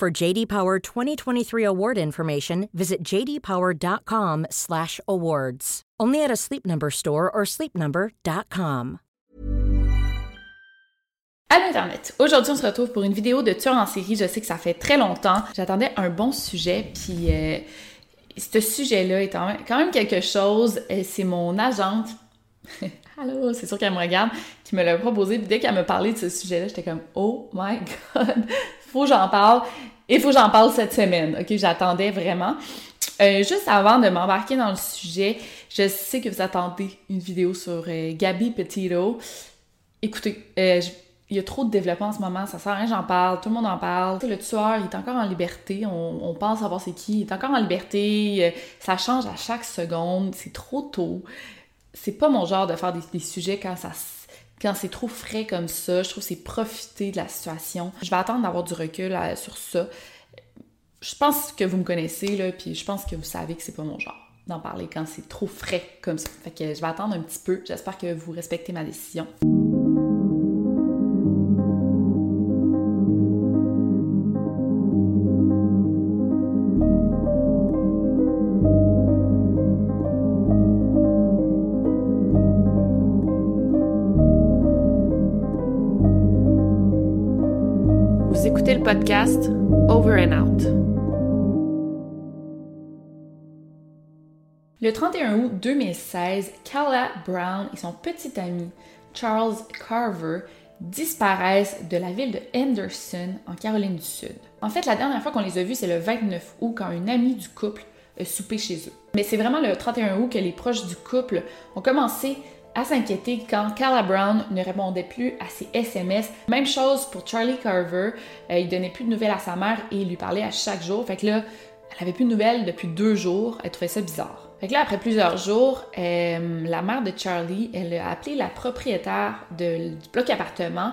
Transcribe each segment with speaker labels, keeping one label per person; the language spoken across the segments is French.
Speaker 1: For JD Power 2023 award information, visit jdpower.com/awards. Only at a Sleep Number store or sleepnumber.com.
Speaker 2: À l'Internet. Aujourd'hui, on se retrouve pour une vidéo de tueur en série. Je sais que ça fait très longtemps. J'attendais un bon sujet, puis euh, ce sujet-là est quand même quelque chose. Euh, c'est mon agente. Allô, c'est sûr qu'elle me regarde, qui me l'a proposé. Dès qu'elle me parlait de ce sujet-là, j'étais comme Oh my god, faut que j'en parle. Il faut que j'en parle cette semaine. Ok, j'attendais vraiment. Euh, juste avant de m'embarquer dans le sujet, je sais que vous attendez une vidéo sur euh, Gabi Petito. Écoutez, il y a trop de développement en ce moment, ça sert à rien, j'en parle, tout le monde en parle. Le tueur, il est encore en liberté, on, pense savoir c'est qui, il est encore en liberté, euh, ça change à chaque seconde, c'est trop tôt. C'est pas mon genre de faire des, sujets quand ça quand c'est trop frais comme ça, je trouve que c'est profiter de la situation. Je vais attendre d'avoir du recul euh, sur ça. Je pense que vous me connaissez, là, puis je pense que vous savez que c'est pas mon genre d'en parler quand c'est trop frais comme ça. Fait que je vais attendre un petit peu. J'espère que vous respectez ma décision. Over and Out. Le 31 août 2016, Carla Brown et son petit ami Charles Carver disparaissent de la ville de Henderson, en Caroline du Sud. En fait, la dernière fois qu'on les a vus, c'est le 29 août, quand une amie du couple a soupé chez eux. Mais c'est vraiment le 31 août que les proches du couple ont commencé à s'inquiéter quand Carla Brown ne répondait plus à ses SMS. Même chose pour Charlie Carver, euh, il donnait plus de nouvelles à sa mère et il lui parlait à chaque jour. Fait que là, elle avait plus de nouvelles depuis deux jours, elle trouvait ça bizarre. Fait que là, après plusieurs jours, euh, la mère de Charlie, elle a appelé la propriétaire du bloc appartement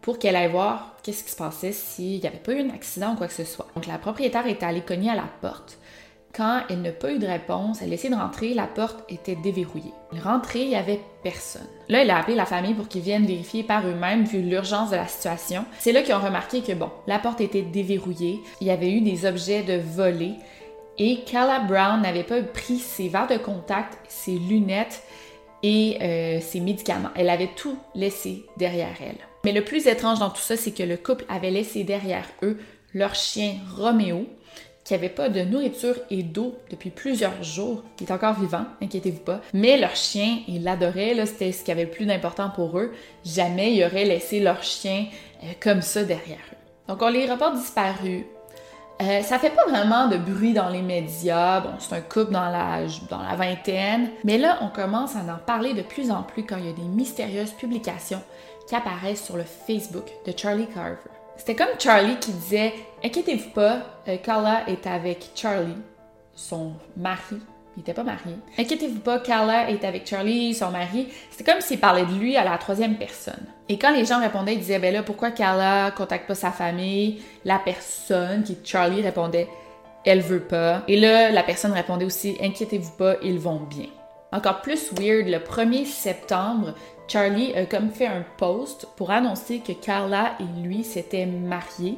Speaker 2: pour qu'elle aille voir qu'est-ce qui se passait s'il n'y avait pas eu un accident ou quoi que ce soit. Donc la propriétaire est allée cogner à la porte. Quand elle n'a pas eu de réponse, elle a essayé de rentrer, la porte était déverrouillée. Rentrée, il n'y avait personne. Là, elle a appelé la famille pour qu'ils viennent vérifier par eux-mêmes vu l'urgence de la situation. C'est là qu'ils ont remarqué que, bon, la porte était déverrouillée, il y avait eu des objets de volée et Carla Brown n'avait pas pris ses verres de contact, ses lunettes et euh, ses médicaments. Elle avait tout laissé derrière elle. Mais le plus étrange dans tout ça, c'est que le couple avait laissé derrière eux leur chien Roméo, qui n'avaient pas de nourriture et d'eau depuis plusieurs jours. Il est encore vivant, inquiétez-vous pas. Mais leur chien, ils l'adoraient, c'était ce qui avait le plus d'important pour eux. Jamais ils auraient laissé leur chien euh, comme ça derrière eux. Donc on les reporte disparus. Euh, ça fait pas vraiment de bruit dans les médias. Bon, c'est un couple dans la, dans la vingtaine. Mais là, on commence à en parler de plus en plus quand il y a des mystérieuses publications qui apparaissent sur le Facebook de Charlie Carver. C'était comme Charlie qui disait Inquiétez-vous pas, euh, Carla est avec Charlie, son mari. Il n'était pas marié. Inquiétez-vous pas, Carla est avec Charlie, son mari. C'était comme s'il parlait de lui à la troisième personne. Et quand les gens répondaient, ils disaient Ben là, pourquoi Carla contacte pas sa famille? La personne, qui Charlie, répondait Elle veut pas. Et là, la personne répondait aussi Inquiétez-vous pas, ils vont bien. Encore plus weird, le 1er septembre, Charlie a comme fait un post pour annoncer que Carla et lui s'étaient mariés.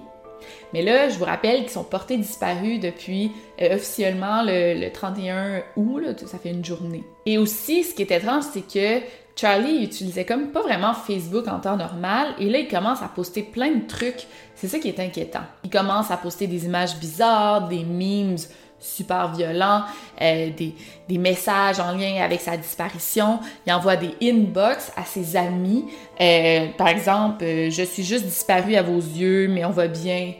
Speaker 2: Mais là, je vous rappelle qu'ils sont portés disparus depuis euh, officiellement le, 31 août, ça fait une journée. Et aussi, ce qui est étrange, c'est que Charlie utilisait comme pas vraiment Facebook en temps normal, et là, il commence à poster plein de trucs. C'est ça qui est inquiétant. Il commence à poster des images bizarres, des memes super violent, euh, des, des, messages en lien avec sa disparition. Il envoie des inbox à ses amis. Euh, par exemple, euh, je suis juste disparu à vos yeux, mais on va bien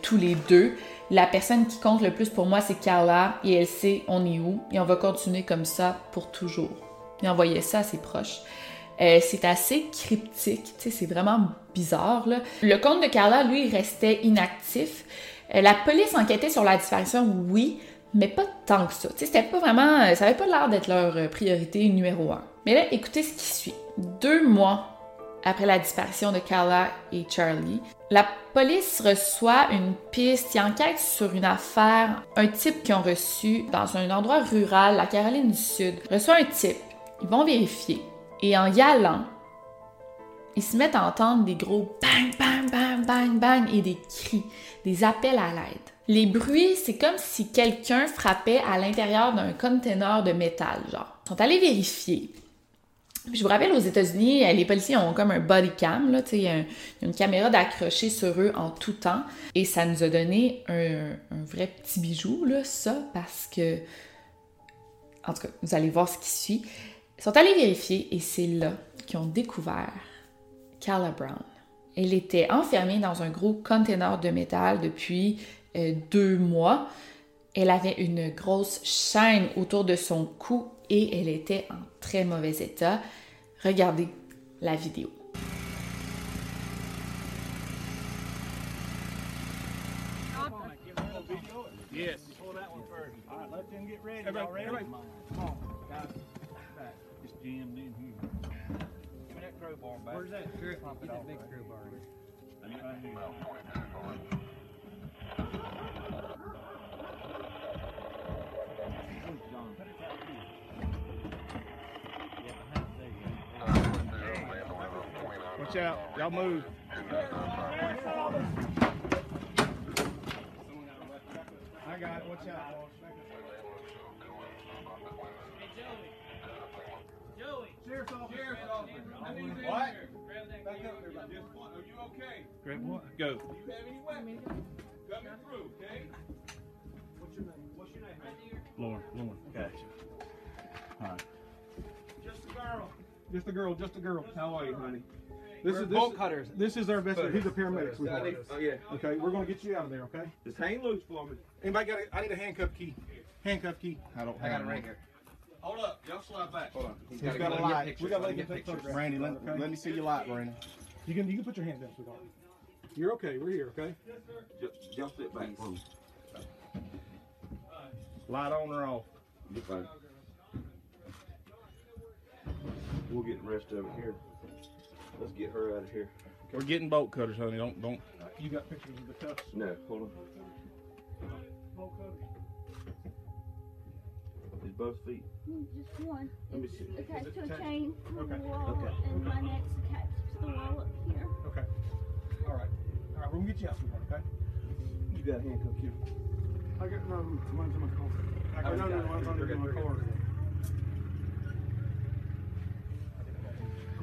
Speaker 2: tous les deux. La personne qui compte le plus pour moi, c'est Carla, et elle sait on est où, et on va continuer comme ça pour toujours. Il envoyait ça à ses proches. c'est assez cryptique, c'est vraiment bizarre. Le compte de Carla, lui, restait inactif. Euh, la police enquêtait sur la disparition, oui, mais pas tant que ça. C'était pas vraiment, euh, ça avait pas l'air d'être leur euh, priorité numéro un. Mais là, écoutez ce qui suit. Deux mois après la disparition de Carla et Charlie, la police reçoit une piste qui enquête sur une affaire. Un type qu'ils ont reçu dans un endroit rural, la Caroline du Sud, reçoit un type. Ils vont vérifier. Et en y allant, ils se mettent à entendre des gros bang, bang, bang, bang, bang et des cris, des appels à l'aide. Les bruits, c'est comme si quelqu'un frappait à l'intérieur d'un container de métal, genre. Ils sont allés vérifier. je vous rappelle, aux États-Unis, les policiers ont comme un body cam, là, y a une caméra d'accrocher sur eux en tout temps. Et ça nous a donné un, un, vrai petit bijou, là, ça, parce que, en tout cas, vous allez voir ce qui suit. Ils sont allés vérifier et c'est là qu'ils ont découvert Carla Brown. Elle était enfermée dans un gros container de métal depuis euh, deux mois. Elle avait une grosse chaîne autour de son cou et elle était en très mauvais état. Regardez la vidéo. Yes. Pull that one first. All right, let them get ready. Everybody, everybody. Come on, guys. It's jammed in here. Give that crowbar back. Where's that? Sure, pump it that big crowbar. I need right here.
Speaker 3: Watch out. Y'all move. I got it. Watch out. Sheriff's officer. Sheriff's officer. What? Back up there. Just one. Are you okay? Grab what? Go. Do you have any weapons? Coming through, okay? What's your name? What's your name? Right. Lauren. Lauren. Gotcha. All right. Just a girl. Just a girl. Just a girl. How are you, honey? This
Speaker 4: We're
Speaker 3: is this,
Speaker 4: bolt cutters.
Speaker 3: This is our best. He's a paramedic. sweetheart.
Speaker 4: Oh yeah.
Speaker 3: Okay, we're gonna get you out of there. Okay.
Speaker 4: Just hang loose for me.
Speaker 3: Anybody got? A, I need a handcuff key. Handcuff key. I don't.
Speaker 4: I got it right here.
Speaker 5: Hold up, y'all slide back.
Speaker 4: Hold on. He's
Speaker 3: He's
Speaker 4: gotta
Speaker 3: got a
Speaker 4: get
Speaker 3: light.
Speaker 4: pictures.
Speaker 3: We gotta
Speaker 4: Let
Speaker 3: let
Speaker 4: me get
Speaker 3: take
Speaker 4: pictures.
Speaker 3: photographs.
Speaker 6: Randy, let,
Speaker 3: Okay.
Speaker 6: let me see your light, Randy.
Speaker 3: You can you can put your hands down, sweetheart. You're okay. We're here. Okay.
Speaker 5: Just, y'all sit back for me.
Speaker 6: Light on or off?
Speaker 5: You're fine. We'll get the rest of it here. Let's get her out of here.
Speaker 6: We're getting bolt cutters, honey. Don't don't.
Speaker 3: You got pictures of the cuffs.
Speaker 5: No, hold on. Is both feet?
Speaker 7: Hmm, just one.
Speaker 5: Let me
Speaker 7: It's
Speaker 5: see.
Speaker 7: attached to a chain from
Speaker 3: Okay.
Speaker 7: the wall,
Speaker 5: Okay.
Speaker 7: and my neck's attached to the wall up here.
Speaker 3: Okay. All right. All right. We're gonna get you out, sweetheart. Okay.
Speaker 5: You got handcuffed here.
Speaker 3: I got no. Mine's in my car. I got no, no, no, mine's under my car.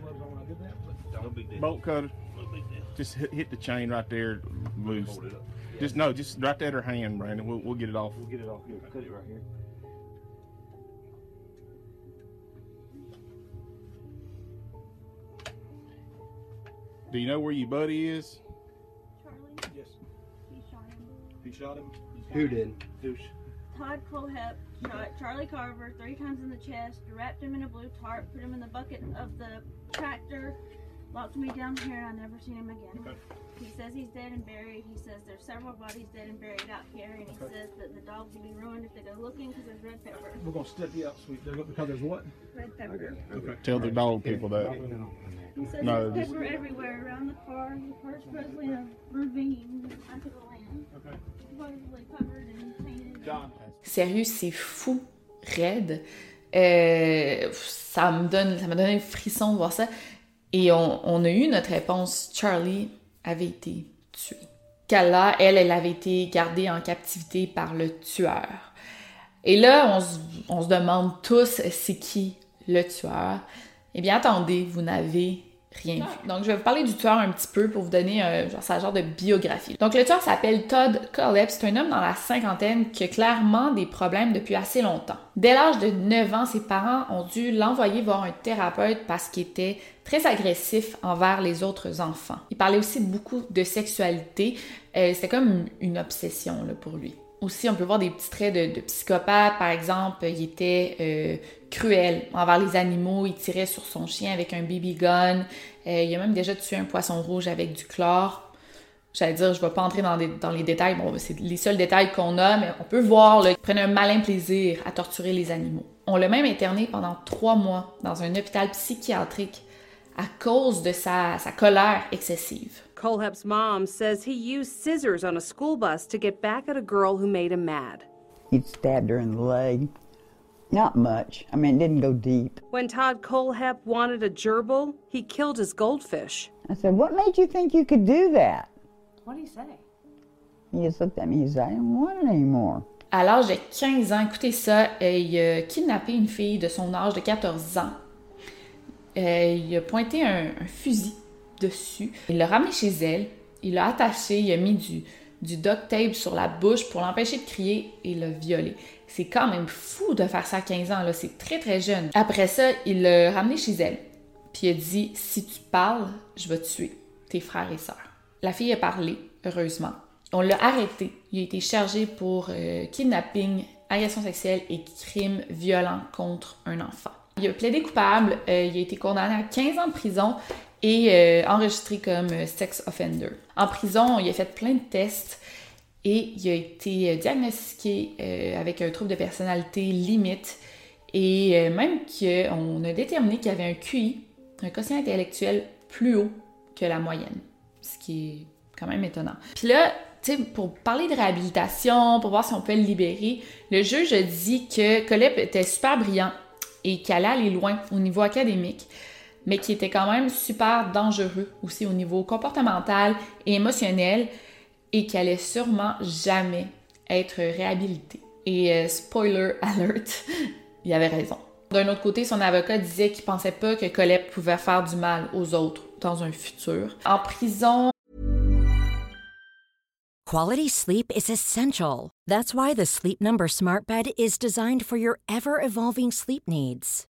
Speaker 3: Gloves on I did that.
Speaker 5: No big deal.
Speaker 6: Bolt cutter.
Speaker 5: No big deal.
Speaker 6: Just hit, hit the chain right there, loose.
Speaker 5: Hold it up.
Speaker 6: Just no, just right there at her hand, Brandon. We'll we'll get it off.
Speaker 5: We'll get it off here. Cut it right here.
Speaker 6: Do you know where your buddy is?
Speaker 7: Charlie,
Speaker 3: Yes.
Speaker 7: he shot him.
Speaker 3: He shot him.
Speaker 4: Who did?
Speaker 3: Douche.
Speaker 7: Todd Colehep shot Charlie Carver three times in the chest, wrapped him in a blue tarp, put him in the bucket of the tractor, locked me down here, and I never seen him again.
Speaker 3: Okay.
Speaker 7: He says he's dead and buried. He says there's several bodies dead and buried out here, and he
Speaker 3: Okay.
Speaker 7: says that the dogs will be ruined if they go looking because there's red pepper.
Speaker 3: We're gonna step you up, sweet. There's, because there's what?
Speaker 7: Red pepper.
Speaker 3: Okay.
Speaker 6: Tell the dog people that.
Speaker 7: He says
Speaker 6: No,
Speaker 7: there's
Speaker 6: this-
Speaker 7: pepper everywhere around the car. The car's supposedly in a ravine under the land,
Speaker 3: Okay.
Speaker 7: supposedly covered and painted.
Speaker 3: John.
Speaker 2: Sérieux, c'est fou, raide. Euh, ça me donne, ça m'a donné un frisson de voir ça. Et on, a eu notre réponse. Charlie avait été tué. Kala, elle, elle avait été gardée en captivité par le tueur. Et là, on se, on se demande tous c'est qui le tueur? Eh bien, attendez, vous n'avez rien vu. Donc, je vais vous parler du tueur un petit peu pour vous donner un, genre, sa genre de biographie. Donc, le tueur s'appelle Todd Kollep. C'est un homme dans la cinquantaine qui a clairement des problèmes depuis assez longtemps. Dès l'âge de 9 ans, ses parents ont dû l'envoyer voir un thérapeute parce qu'il était très agressif envers les autres enfants. Il parlait aussi beaucoup de sexualité. Euh, C'était comme une obsession pour lui. Aussi, on peut voir des petits traits de, psychopathe. Par exemple, il était euh, cruel envers les animaux. Il tirait sur son chien avec un BB gun. Euh, il a même déjà tué un poisson rouge avec du chlore. J'allais dire, je vais pas entrer dans, les détails, c'est les seuls détails qu'on a, mais on peut voir qu'ils prennent un malin plaisir à torturer les animaux. On l'a même interné pendant trois mois dans un hôpital psychiatrique à cause de sa colère excessive.
Speaker 4: Colehep's mom says he used scissors on a school bus to get back at a girl who made him mad.
Speaker 8: He'd stabbed her in the leg. Not much. I mean, it didn't go deep.
Speaker 4: When Todd Colehep wanted a gerbil, he killed his goldfish.
Speaker 8: I said, What made you think you could do that?
Speaker 7: What do you say?
Speaker 8: He just looked at me. He said, I don't want it anymore.
Speaker 2: À l'âge de 15 ans, écoutez ça, il a kidnappé une fille de son âge de 14 ans. Il a pointé un, un fusil Il l'a ramené chez elle. Il l'a attaché. Il a mis du, du duct tape sur la bouche pour l'empêcher de crier et l'a violé. C'est quand même fou de faire ça à 15 ans, là. C'est très, très jeune. Après ça, il l'a ramené chez elle. Puis il a dit Si tu parles, je vais tuer tes frères et sœurs. La fille a parlé, heureusement. On l'a arrêté. Il a été chargé pour euh, kidnapping, agression sexuelle et crime violent contre un enfant. Il a plaidé coupable, euh, il a été condamné à 15 ans de prison et euh, enregistré comme euh, sex offender. En prison, il a fait plein de tests et il a été euh, diagnostiqué avec un trouble de personnalité limite et même qu'on a déterminé qu'il avait un QI, un quotient intellectuel plus haut que la moyenne, ce qui est quand même étonnant. Puis là, tu sais, pour parler de réhabilitation, pour voir si on peut le libérer, le juge a dit que Colette était super brillant et qu'il allait loin au niveau académique, mais qui était quand même super dangereux aussi au niveau comportemental et émotionnel et qui allait sûrement jamais être réhabilité. Et euh, spoiler alert, il avait raison. D'un autre côté, son avocat disait qu'il pensait pas que Colette pouvait faire du mal aux autres dans un futur. En prison,
Speaker 1: Quality sleep is essential. That's why the Sleep Number Smart Bed is designed for your ever evolving sleep needs.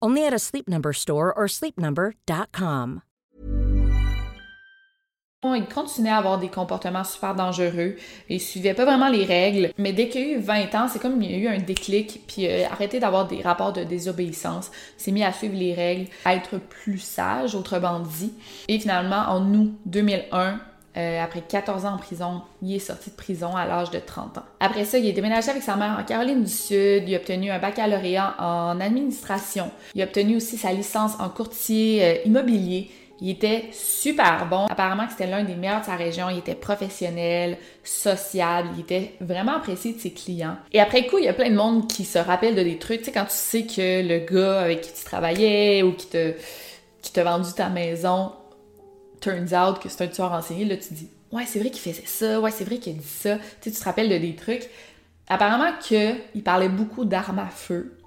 Speaker 1: Only at a Sleep Number store or sleepnumber.com.
Speaker 2: il continuait à avoir des comportements super dangereux. Il suivait pas vraiment les règles. Mais dès qu'il a eu 20 ans, c'est comme il y a eu un déclic, puis a arrêté d'avoir des rapports de désobéissance. S'est mis à suivre les règles, à être plus sage, autrement dit. Et finalement, en août 2001, euh, après 14 ans en prison, il est sorti de prison à l'âge de 30 ans. Après ça, il est déménagé avec sa mère en Caroline du Sud. Il a obtenu un baccalauréat en administration. Il a obtenu aussi sa licence en courtier euh, immobilier. Il était super bon. Apparemment c'était l'un des meilleurs de sa région. Il était professionnel, sociable. Il était vraiment apprécié de ses clients. Et après coup, il y a plein de monde qui se rappelle de des trucs. Tu sais, quand tu sais que le gars avec qui tu travaillais ou qui qui t'a vendu ta maison, turns out que c'est un tueur en là, tu dis, ouais, c'est vrai qu'il faisait ça. Ouais, c'est vrai qu'il a dit ça. Tu sais, tu te rappelles de des trucs. Apparemment qu'il parlait beaucoup d'armes à feu.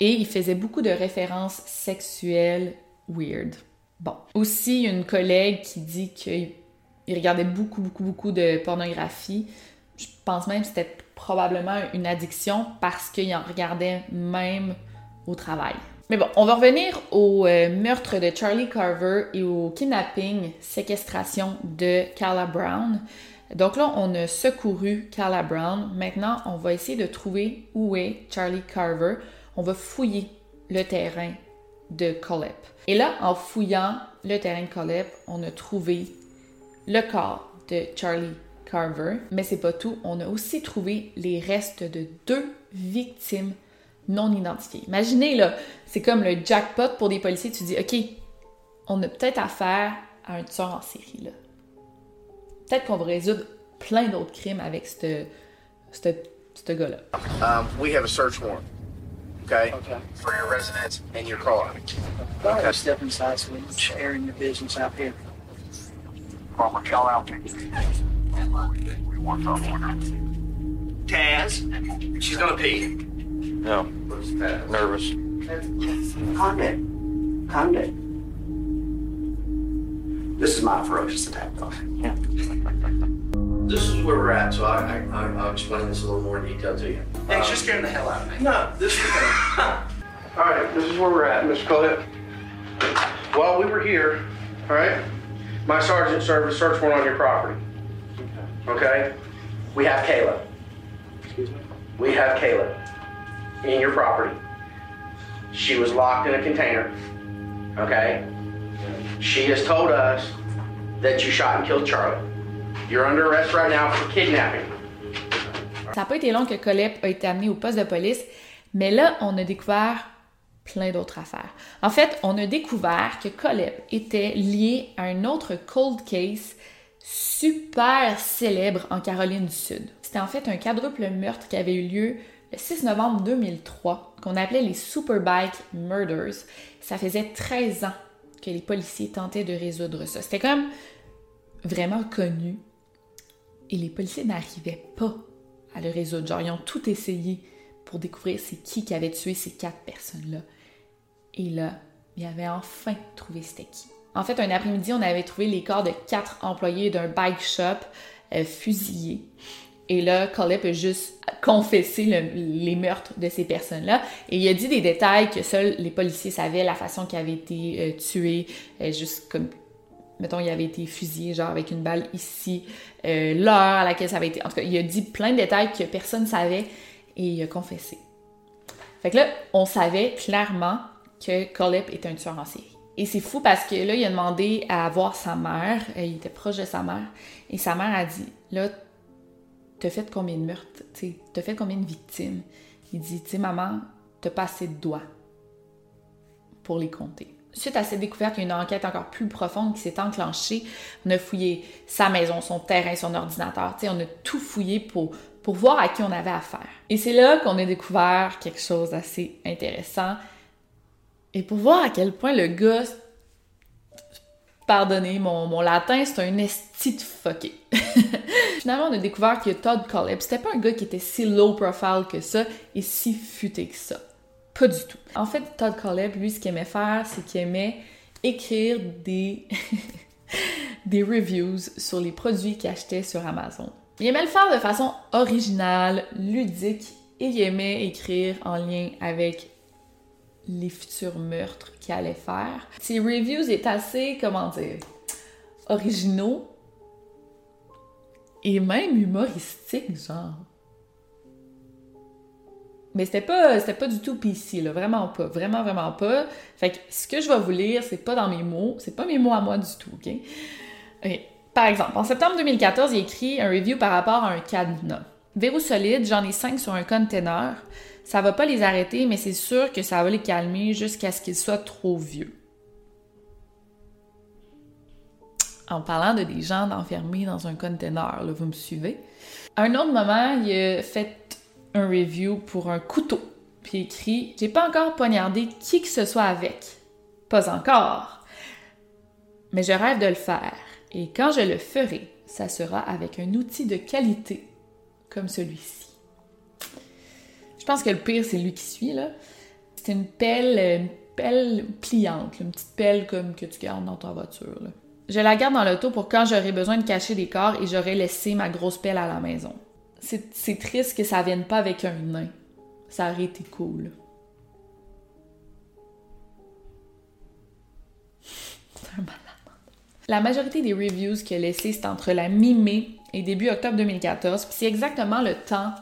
Speaker 2: Et il faisait beaucoup de références sexuelles weird. Bon. Aussi, une collègue qui dit qu'il regardait beaucoup, beaucoup, beaucoup de pornographie. Je pense même que c'était probablement une addiction parce qu'il en regardait même au travail. Mais bon, on va revenir au euh, meurtre de Charlie Carver et au kidnapping, séquestration de Carla Brown. Donc là, on a secouru Carla Brown. Maintenant, on va essayer de trouver où est Charlie Carver. On va fouiller le terrain de Colep. Et là, en fouillant le terrain de Colep, on a trouvé le corps de Charlie Carver. Mais c'est pas tout. On a aussi trouvé les restes de deux victimes non identifiées. Imaginez, là, c'est comme le jackpot pour des policiers. Tu dis, OK, on a peut-être affaire à un tueur en série, là. Peut-être qu'on va résoudre plein d'autres crimes avec ce gars-là.
Speaker 9: Um, we have a search warrant. Okay?
Speaker 10: Okay.
Speaker 9: For your residence and your car.
Speaker 10: Ahead and step inside so we can share in your business out here?
Speaker 3: Farmer Cal out. We want some order.
Speaker 9: Taz, she's gonna pee.
Speaker 5: No. Nervous.
Speaker 10: Calm down. Calm down.
Speaker 9: This is my ferocious attack dog.
Speaker 10: Yeah.
Speaker 9: This is where we're at, so I, I, I- I'll explain this a little more in detail to you.
Speaker 10: Thanks, you're um, scaring the hell out of me.
Speaker 9: No, this is. all right, this is where we're at, Mr. Clip. While we were here, all right, my sergeant served a search warrant on your property. Okay? We have Kayla.
Speaker 5: Excuse me?
Speaker 9: We have Kayla in your property. She was locked in a container. Okay? She has told us that you shot and killed Charlie. You're under arrest right now for kidnapping.
Speaker 2: Ça n'a pas été long que Colette a été amené au poste de police, mais là, on a découvert plein d'autres affaires. En fait, on a découvert que Colette était lié à un autre cold case super célèbre en Caroline du Sud. C'était en fait un quadruple meurtre qui avait eu lieu le 6 novembre 2003, qu'on appelait les Superbike Murders. Ça faisait 13 ans que les policiers tentaient de résoudre ça. C'était comme vraiment connu. Et les policiers n'arrivaient pas à le résoudre. Genre, ils ont tout essayé pour découvrir c'est qui qui avait tué ces quatre personnes-là. Et là, il avait enfin trouvé c'était qui. En fait, un après-midi, on avait trouvé les corps de quatre employés d'un bike shop euh, fusillés. Et là, Colette a juste confessé le- les meurtres de ces personnes-là. Et il a dit des détails que seuls les policiers savaient, la façon qu'ils avaient été euh, tués, euh, juste comme mettons, il avait été fusillé, genre avec une balle ici, euh, l'heure à laquelle ça avait été. En tout cas, il a dit plein de détails que personne ne savait et il a confessé. Fait que là, on savait clairement que Colep était un tueur en série. Et c'est fou parce que là, il a demandé à voir sa mère, euh, il était proche de sa mère, et sa mère a dit Là, t'as fait combien de meurtres? Tu T'as fait combien de victimes? Il dit Tu sais, maman, t'as pas assez de doigts pour les compter. Suite à cette découverte, il y a une enquête encore plus profonde qui s'est enclenchée. On a fouillé sa maison, son terrain, son ordinateur. Tu sais, on a tout fouillé pour, voir à qui on avait affaire. Et c'est là qu'on a découvert quelque chose d'assez intéressant. Et pour voir à quel point le gars, pardonnez mon, mon latin, c'est un esti de fucké. Finalement, on a découvert que Todd Colleb, c'était pas un gars qui était si low profile que ça et si futé que ça. Pas du tout. En fait, Todd Colleb, lui, ce qu'il aimait faire, c'est qu'il aimait écrire des, des reviews sur les produits qu'il achetait sur Amazon. Il aimait le faire de façon originale, ludique, et il aimait écrire en lien avec les futurs meurtres qu'il allait faire. Ses reviews étaient assez, comment dire, originaux et même humoristiques, genre. Mais c'était pas, c'était pas du tout PC, là, vraiment pas, vraiment, vraiment pas. Fait que ce que je vais vous lire, c'est pas dans mes mots, c'est pas mes mots à moi du tout, ok? Ok. Par exemple, en septembre 2014, il écrit un review par rapport à un cadenas. Verrou solide, j'en ai cinq sur un container. Ça va pas les arrêter, mais c'est sûr que ça va les calmer jusqu'à ce qu'ils soient trop vieux. En parlant de des gens enfermés dans un container, vous me suivez? À un autre moment, il a fait un review pour un couteau. Puis écrit J'ai pas encore poignardé qui que ce soit avec. Pas encore. Mais je rêve de le faire. Et quand je le ferai, ça sera avec un outil de qualité comme celui-ci. Je pense que le pire, c'est lui qui suit, là. C'est une pelle, une pelle pliante, une petite pelle comme que tu gardes dans ta voiture. Je la garde dans l'auto pour quand j'aurai besoin de cacher des corps et j'aurai laissé ma grosse pelle à la maison. C'est triste que ça vienne pas avec un nain. Ça aurait été cool. La majorité des reviews qu'il a c'est entre la mi-mai et début octobre 2014. Puis c'est exactement le temps,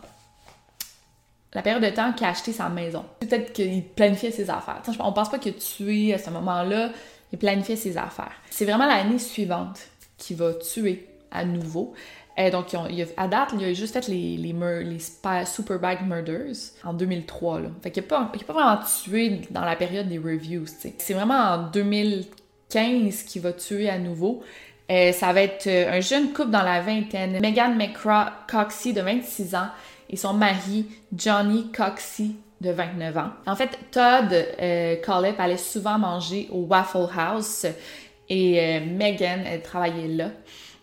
Speaker 2: la période de temps qu'il a acheté sa maison. Peut-être qu'il planifiait ses affaires. On pense pas qu'il a tué à ce moment-là. Il planifiait ses affaires. C'est vraiment l'année suivante qu'il va tuer à nouveau. Et donc, a- à date, il a juste fait les, les, Superbike Murders en 2003. Là. Fait qu'il n'a pas, pas vraiment tué dans la période des reviews. C'est vraiment en 2015 qu'il va tuer à nouveau. Euh, ça va être euh, un jeune couple dans la vingtaine, Megan McCraw Coxey de 26 ans et son mari Johnny Coxey de 29 ans. En fait, Todd euh, allait souvent manger au Waffle House et euh, Megan, elle travaillait là.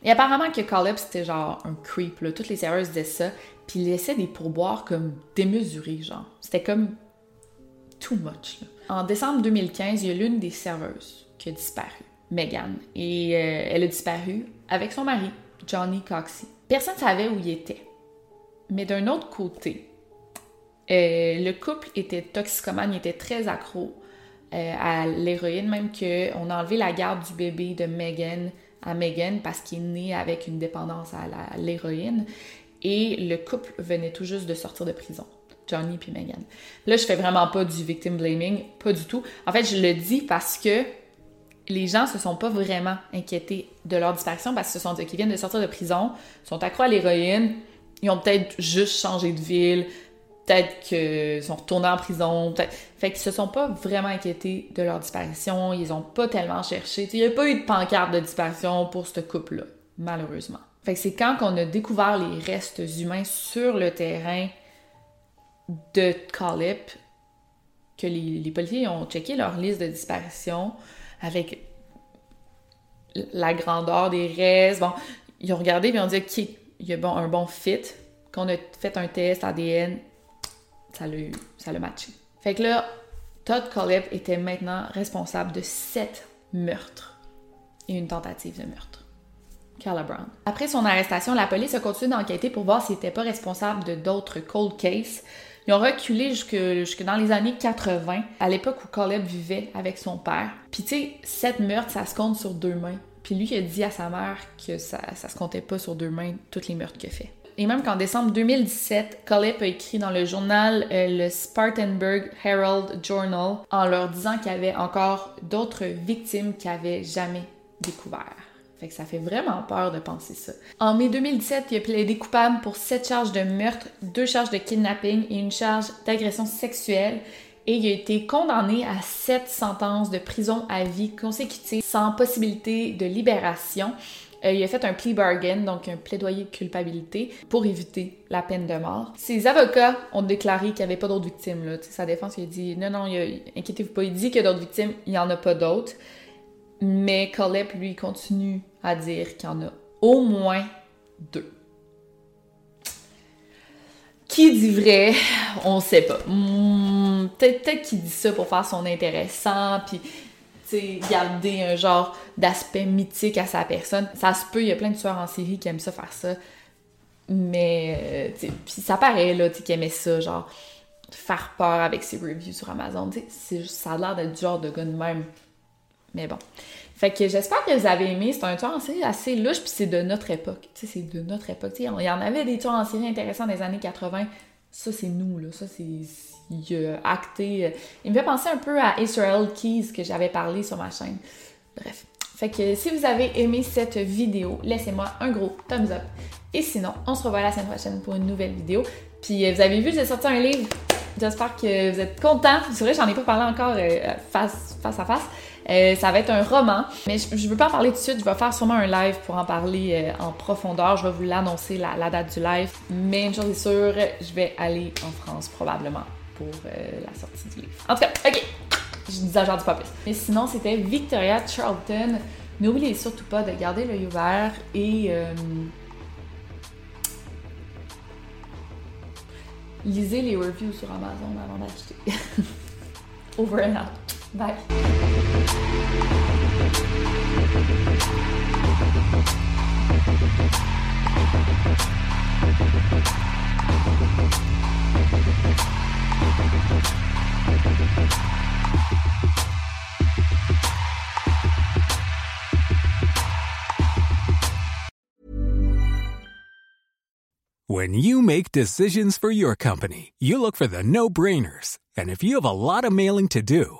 Speaker 2: Et apparemment que Collep, c'était genre un creep. Toutes les serveuses disaient ça. Puis il laissait des pourboires comme démesurés, genre. C'était comme too much. En décembre 2015, il y a l'une des serveuses qui a disparu, Megan. Et euh, elle a disparu avec son mari, Johnny Coxey. Personne ne savait où il était. Mais d'un autre côté, euh, le couple était toxicomane, il était très accro euh, à l'héroïne, même qu'on a enlevé la garde du bébé de Megan à Megan parce qu'il est né avec une dépendance à l'héroïne. Et le couple venait tout juste de sortir de prison. Johnny puis Megan. Là, je fais vraiment pas du victim blaming, pas du tout. En fait, je le dis parce que les gens se sont pas vraiment inquiétés de leur disparition parce qu'ils se sont dit qu'ils viennent de sortir de prison, sont accro à l'héroïne, ils ont peut-être juste changé de ville, peut-être qu'ils sont retournés en prison, Fait qu'ils se sont pas vraiment inquiétés de leur disparition, ils ont pas tellement cherché. Il n'y a pas eu de pancarte de disparition pour ce couple-là, malheureusement. Fait que c'est quand on a découvert les restes humains sur le terrain de Calip que les, policiers ont checké leur liste de disparition avec la grandeur des restes. Bon, ils ont regardé et ils ont dit qu'il y a un bon fit, qu'on a fait un test ADN, ça l'a, ça l'a matché. Fait que là, Todd Collip était maintenant responsable de sept meurtres et une tentative de meurtre. Carla Brown. Après son arrestation, la police a continué d'enquêter pour voir s'il n'était pas responsable de d'autres cold cases. Ils ont reculé jusque, jusque dans les années 80, à l'époque où Caleb vivait avec son père. Puis tu sais, sept meurtres, ça se compte sur deux mains. Puis lui, il a dit à sa mère que ça, ça se comptait pas sur deux mains, toutes les meurtres qu'il fait et même qu'en décembre 2017, Collip a écrit dans le journal euh, le Spartanburg Herald Journal en leur disant qu'il y avait encore d'autres victimes qu'il n'avait jamais découvert. Fait que ça fait vraiment peur de penser ça. En mai 2017, il a plaidé coupable pour sept charges de meurtre, deux charges de kidnapping et une charge d'agression sexuelle. Et il a été condamné à sept sentences de prison à vie consécutives sans possibilité de libération. Euh, il a fait un plea bargain, donc un plaidoyer de culpabilité, pour éviter la peine de mort. Ses avocats ont déclaré qu'il n'y avait pas d'autres victimes. Là. sa défense, il a dit non, non, inquiétez-vous pas, il dit qu'il y a d'autres victimes, il n'y en a pas d'autres. Mais Colep, lui, continue à dire qu'il y en a au moins deux. Qui dit vrai? On sait pas. Hmm, peut-être qu'il dit ça pour faire son intéressant, puis garder un genre d'aspect mythique à sa personne. Ça se peut, il y a plein de tueurs en série qui aiment ça faire ça. Mais, euh, puis ça paraît, là, qu'il aimait ça, genre, faire peur avec ses reviews sur Amazon. C'est ça a l'air d'être du genre de gars de même. Mais bon. Fait que j'espère que vous avez aimé. C'est un tueur en série assez louche, puis c'est de notre époque. Tu sais, c'est de notre époque. il y en avait des tueurs en série intéressants des années 80. Ça, c'est nous, là. Ça, c'est acté. Il me fait penser un peu à Israel Keys que j'avais parlé sur ma chaîne. Bref. Fait que si vous avez aimé cette vidéo, laissez-moi un gros thumbs up. Et sinon, on se revoit la semaine prochaine pour une nouvelle vidéo. Puis euh, vous avez vu, j'ai sorti un livre. J'espère que vous êtes contents. C'est vrai, j'en ai pas parlé encore euh, face, face à face. Euh, ça va être un roman, mais je, ne veux pas en parler tout de suite. Je vais faire sûrement un live pour en parler en profondeur. Je vais vous l'annoncer, la, date du live. Mais une chose est sûre, je vais aller en France probablement pour euh, la sortie du livre. En tout cas, ok, je dis pas plus. Mais sinon, c'était Victoria Charlton. N'oubliez surtout pas de garder l'œil ouvert et euh, lisez les reviews sur Amazon avant d'acheter. Over and out. Bye.
Speaker 11: When you make decisions for your company, you look for the no-brainers. And if you have a lot of mailing to do,